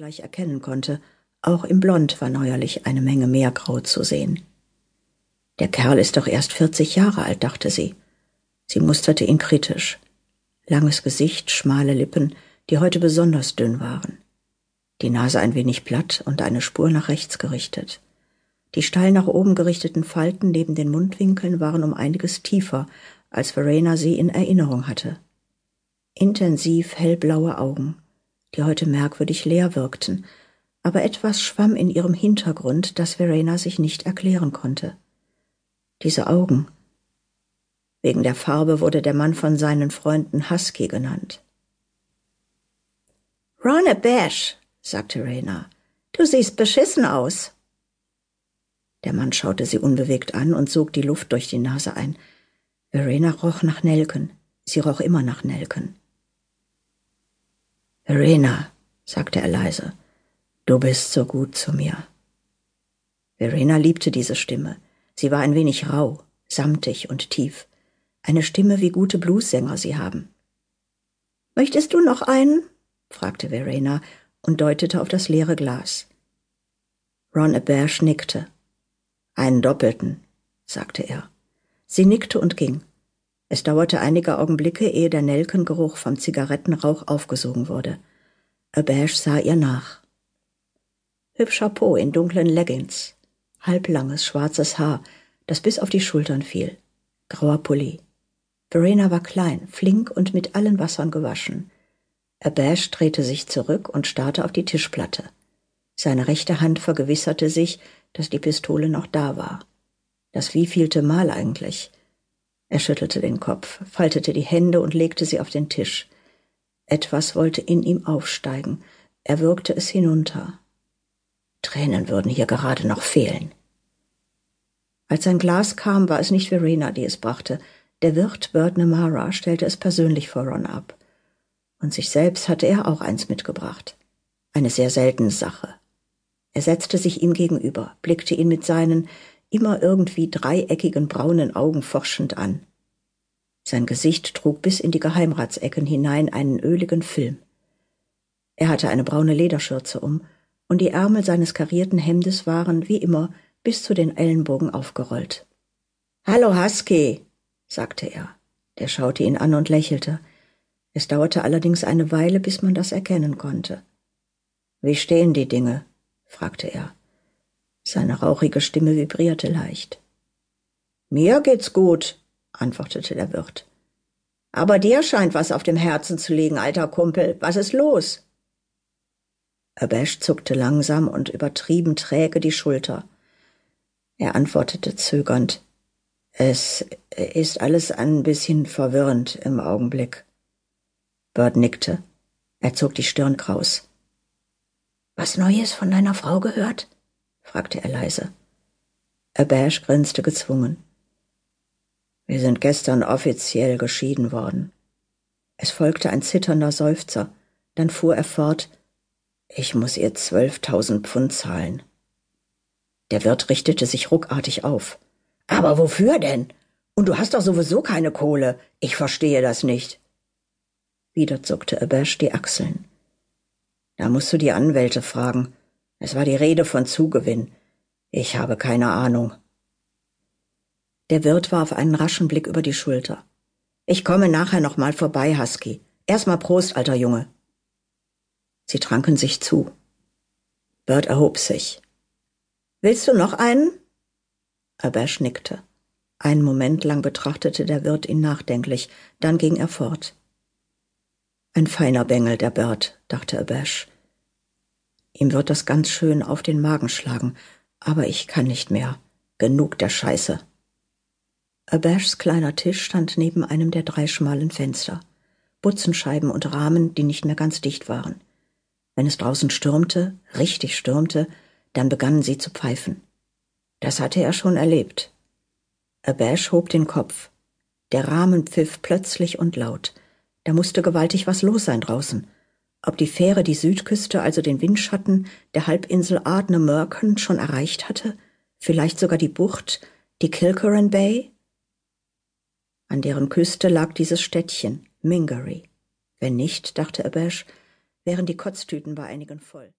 gleich erkennen konnte, auch im Blond war neuerlich eine Menge mehr Grau zu sehen. Der Kerl ist doch erst vierzig Jahre alt, dachte sie. Sie musterte ihn kritisch. Langes Gesicht, schmale Lippen, die heute besonders dünn waren. Die Nase ein wenig platt und eine Spur nach rechts gerichtet. Die steil nach oben gerichteten Falten neben den Mundwinkeln waren um einiges tiefer, als Verena sie in Erinnerung hatte. Intensiv hellblaue Augen, die heute merkwürdig leer wirkten, aber etwas schwamm in ihrem Hintergrund, das Verena sich nicht erklären konnte. Diese Augen. Wegen der Farbe wurde der Mann von seinen Freunden Husky genannt. Ronna Bash, sagte Rena, du siehst beschissen aus. Der Mann schaute sie unbewegt an und sog die Luft durch die Nase ein. Verena roch nach Nelken. Sie roch immer nach Nelken. Verena, sagte er leise, Du bist so gut zu mir. Verena liebte diese Stimme. Sie war ein wenig rau, samtig und tief. Eine Stimme, wie gute Bluessänger sie haben. Möchtest du noch einen? fragte Verena und deutete auf das leere Glas. Ron Aberge nickte. Einen doppelten, sagte er. Sie nickte und ging. Es dauerte einige Augenblicke, ehe der Nelkengeruch vom Zigarettenrauch aufgesogen wurde. Aberge sah ihr nach. Hübscher Po in dunklen Leggings, halblanges schwarzes Haar, das bis auf die Schultern fiel, grauer Pulli. Verena war klein, flink und mit allen Wassern gewaschen. Abash drehte sich zurück und starrte auf die Tischplatte. Seine rechte Hand vergewisserte sich, dass die Pistole noch da war. Das wievielte Mal eigentlich? Er schüttelte den Kopf, faltete die Hände und legte sie auf den Tisch. Etwas wollte in ihm aufsteigen. Er würgte es hinunter. Tränen würden hier gerade noch fehlen. Als sein Glas kam, war es nicht Verena, die es brachte. Der Wirt Bert Namara stellte es persönlich vor Ron ab. Und sich selbst hatte er auch eins mitgebracht. Eine sehr seltene Sache. Er setzte sich ihm gegenüber, blickte ihn mit seinen immer irgendwie dreieckigen braunen Augen forschend an. Sein Gesicht trug bis in die Geheimratsecken hinein einen öligen Film. Er hatte eine braune Lederschürze um und die Ärmel seines karierten Hemdes waren, wie immer, bis zu den Ellenbogen aufgerollt. Hallo, Husky, sagte er. Der schaute ihn an und lächelte. Es dauerte allerdings eine Weile, bis man das erkennen konnte. Wie stehen die Dinge? fragte er. Seine rauchige Stimme vibrierte leicht. Mir geht's gut, antwortete der Wirt. Aber dir scheint was auf dem Herzen zu liegen, alter Kumpel. Was ist los? Abash zuckte langsam und übertrieben träge die Schulter. Er antwortete zögernd. Es ist alles ein bisschen verwirrend im Augenblick. Bird nickte. Er zog die Stirn kraus. Was Neues von deiner Frau gehört? Fragte er leise. Abash grinste gezwungen. Wir sind gestern offiziell geschieden worden. Es folgte ein zitternder Seufzer, dann fuhr er fort, ich muss ihr zwölftausend Pfund zahlen. Der Wirt richtete sich ruckartig auf. Aber wofür denn? Und du hast doch sowieso keine Kohle. Ich verstehe das nicht. Wieder zuckte Abash die Achseln. Da musst du die Anwälte fragen. Es war die Rede von Zugewinn. Ich habe keine Ahnung. Der Wirt warf einen raschen Blick über die Schulter. Ich komme nachher noch mal vorbei, Husky. Erstmal Prost, alter Junge. Sie tranken sich zu. Bert erhob sich. Willst du noch einen? Abash nickte. Einen Moment lang betrachtete der Wirt ihn nachdenklich, dann ging er fort. Ein feiner Bengel, der Bert, dachte Abash. Ihm wird das ganz schön auf den Magen schlagen, aber ich kann nicht mehr. Genug der Scheiße. Abashs kleiner Tisch stand neben einem der drei schmalen Fenster. Butzenscheiben und Rahmen, die nicht mehr ganz dicht waren. Wenn es draußen stürmte, richtig stürmte, dann begannen sie zu pfeifen. Das hatte er schon erlebt. Abash hob den Kopf. Der Rahmen pfiff plötzlich und laut. Da musste gewaltig was los sein draußen. Ob die Fähre die Südküste, also den Windschatten der Halbinsel Ardne Merken schon erreicht hatte? Vielleicht sogar die Bucht, die Kilkerran Bay? An deren Küste lag dieses Städtchen, Mingery. Wenn nicht, dachte Abash, wären die Kotztüten bei einigen voll.